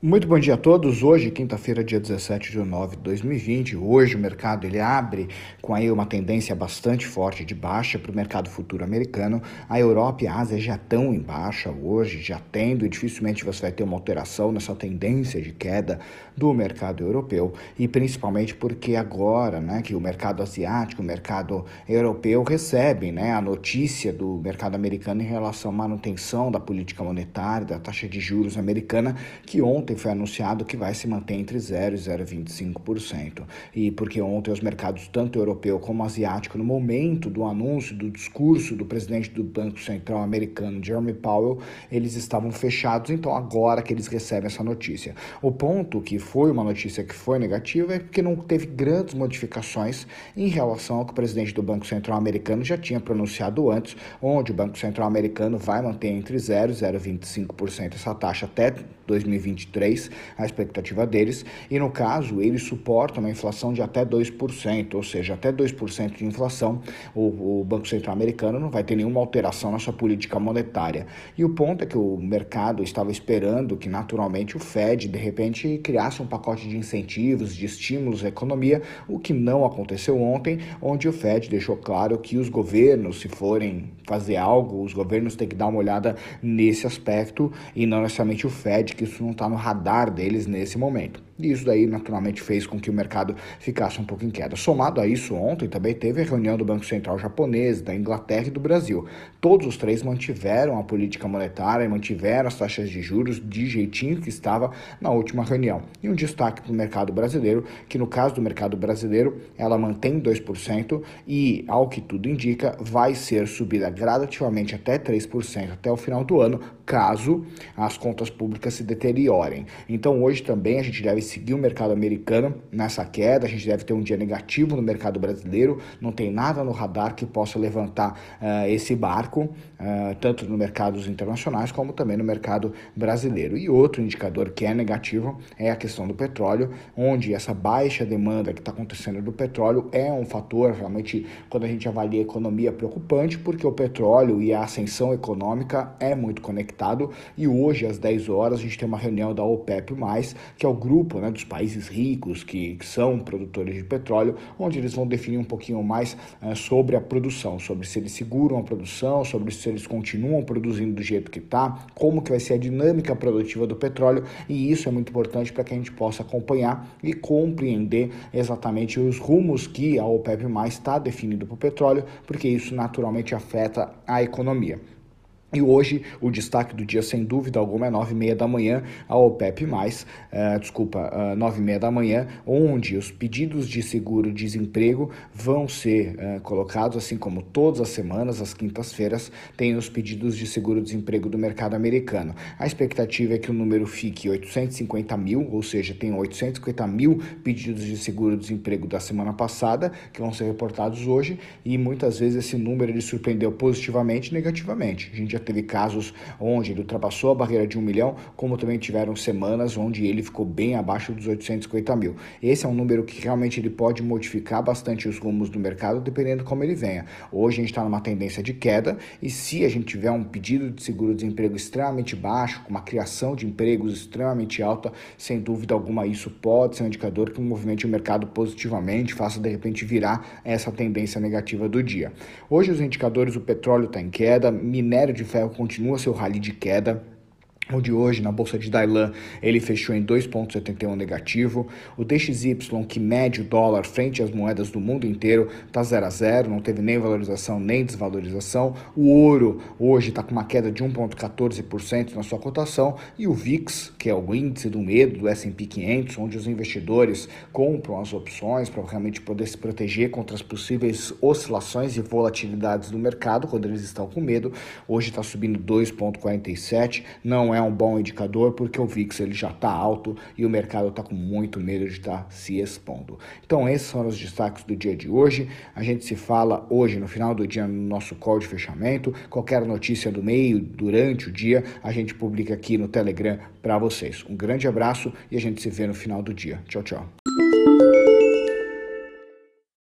Muito bom dia a todos. Hoje, quinta-feira, dia 17 de nove de 2020. Hoje o mercado ele abre com aí uma tendência bastante forte de baixa para o mercado futuro americano. A Europa e a Ásia já estão em baixa hoje, já tendo, e dificilmente você vai ter uma alteração nessa tendência de queda do mercado europeu, e principalmente porque agora, né, que o mercado asiático, o mercado europeu recebem, né, a notícia do mercado americano em relação à manutenção da política monetária, da taxa de juros americana, que ontem ontem foi anunciado que vai se manter entre 0 e 0,25%. E porque ontem os mercados, tanto europeu como asiático, no momento do anúncio do discurso do presidente do Banco Central americano, Jeremy Powell, eles estavam fechados, então agora que eles recebem essa notícia. O ponto que foi uma notícia que foi negativa é porque não teve grandes modificações em relação ao que o presidente do Banco Central americano já tinha pronunciado antes, onde o Banco Central americano vai manter entre 0 e 0,25% essa taxa até 2023, a expectativa deles, e no caso, eles suportam uma inflação de até 2%, ou seja, até 2% de inflação, o, o Banco Central americano não vai ter nenhuma alteração na sua política monetária. E o ponto é que o mercado estava esperando que naturalmente o Fed de repente criasse um pacote de incentivos, de estímulos à economia, o que não aconteceu ontem, onde o Fed deixou claro que os governos, se forem fazer algo, os governos têm que dar uma olhada nesse aspecto e não necessariamente o Fed, que isso não está no radar deles nesse momento. E isso daí naturalmente fez com que o mercado ficasse um pouco em queda. Somado a isso, ontem também teve a reunião do Banco Central japonês, da Inglaterra e do Brasil. Todos os três mantiveram a política monetária, mantiveram as taxas de juros de jeitinho que estava na última reunião. E um destaque para o mercado brasileiro, que no caso do mercado brasileiro, ela mantém 2% e, ao que tudo indica, vai ser subida gradativamente até 3% até o final do ano, caso as contas públicas se deteriorem. Então hoje também a gente deve seguir o mercado americano nessa queda, a gente deve ter um dia negativo no mercado brasileiro, não tem nada no radar que possa levantar uh, esse barco, uh, tanto no mercados internacionais como também no mercado brasileiro. E outro indicador que é negativo é a questão do petróleo, onde essa baixa demanda que está acontecendo do petróleo é um fator realmente, quando a gente avalia a economia, preocupante, porque o petróleo e a ascensão econômica é muito conectado. E hoje às 10 horas a gente tem uma reunião da OPEP+, que é o grupo né, dos países ricos que, que, são produtores de petróleo, onde eles vão definir um pouquinho mais uh, sobre a produção, sobre se eles seguram a produção, sobre se eles continuam produzindo do jeito que está, como que vai ser a dinâmica produtiva do petróleo, e isso é muito importante para que a gente possa acompanhar e compreender exatamente os rumos que a OPEP+, está definindo para o petróleo, porque isso naturalmente afeta a economia. E hoje o destaque do dia, sem dúvida alguma, é 9 e meia da manhã, a OPEP+, uh, desculpa, uh, 9 e meia da manhã, onde os pedidos de seguro-desemprego vão ser uh, colocados, assim como todas as semanas, às quintas-feiras, tem os pedidos de seguro-desemprego do mercado americano. A expectativa é que o número fique 850 mil, ou seja, tem 850 mil pedidos de seguro-desemprego da semana passada, que vão ser reportados hoje, e muitas vezes esse número ele surpreendeu positivamente e negativamente. A gente já teve casos onde ele ultrapassou a barreira de um milhão, como também tiveram semanas onde ele ficou bem abaixo dos 850 mil. Esse é um número que realmente ele pode modificar bastante os rumos do mercado, dependendo como ele venha. Hoje a gente está numa tendência de queda e se a gente tiver um pedido de seguro-desemprego extremamente baixo, com uma criação de empregos extremamente alta, sem dúvida alguma isso pode ser um indicador que movimente o mercado positivamente, faça de repente virar essa tendência negativa do dia. Hoje os indicadores, o petróleo está em queda, minério de ferro continua seu rally de queda. O de hoje, na bolsa de Dailan, ele fechou em 2,71 negativo. O DXY, que mede o dólar frente às moedas do mundo inteiro, está 0 a 0, não teve nem valorização nem desvalorização. O ouro hoje está com uma queda de 1,14% na sua cotação. E o VIX, que é o índice do medo do S&P 500, onde os investidores compram as opções para realmente poder se proteger contra as possíveis oscilações e volatilidades do mercado quando eles estão com medo, hoje está subindo 2,47. Não é é um bom indicador porque o VIX ele já está alto e o mercado está com muito medo de estar tá se expondo. Então esses são os destaques do dia de hoje. A gente se fala hoje no final do dia no nosso call de fechamento. Qualquer notícia do meio durante o dia a gente publica aqui no Telegram para vocês. Um grande abraço e a gente se vê no final do dia. Tchau, tchau.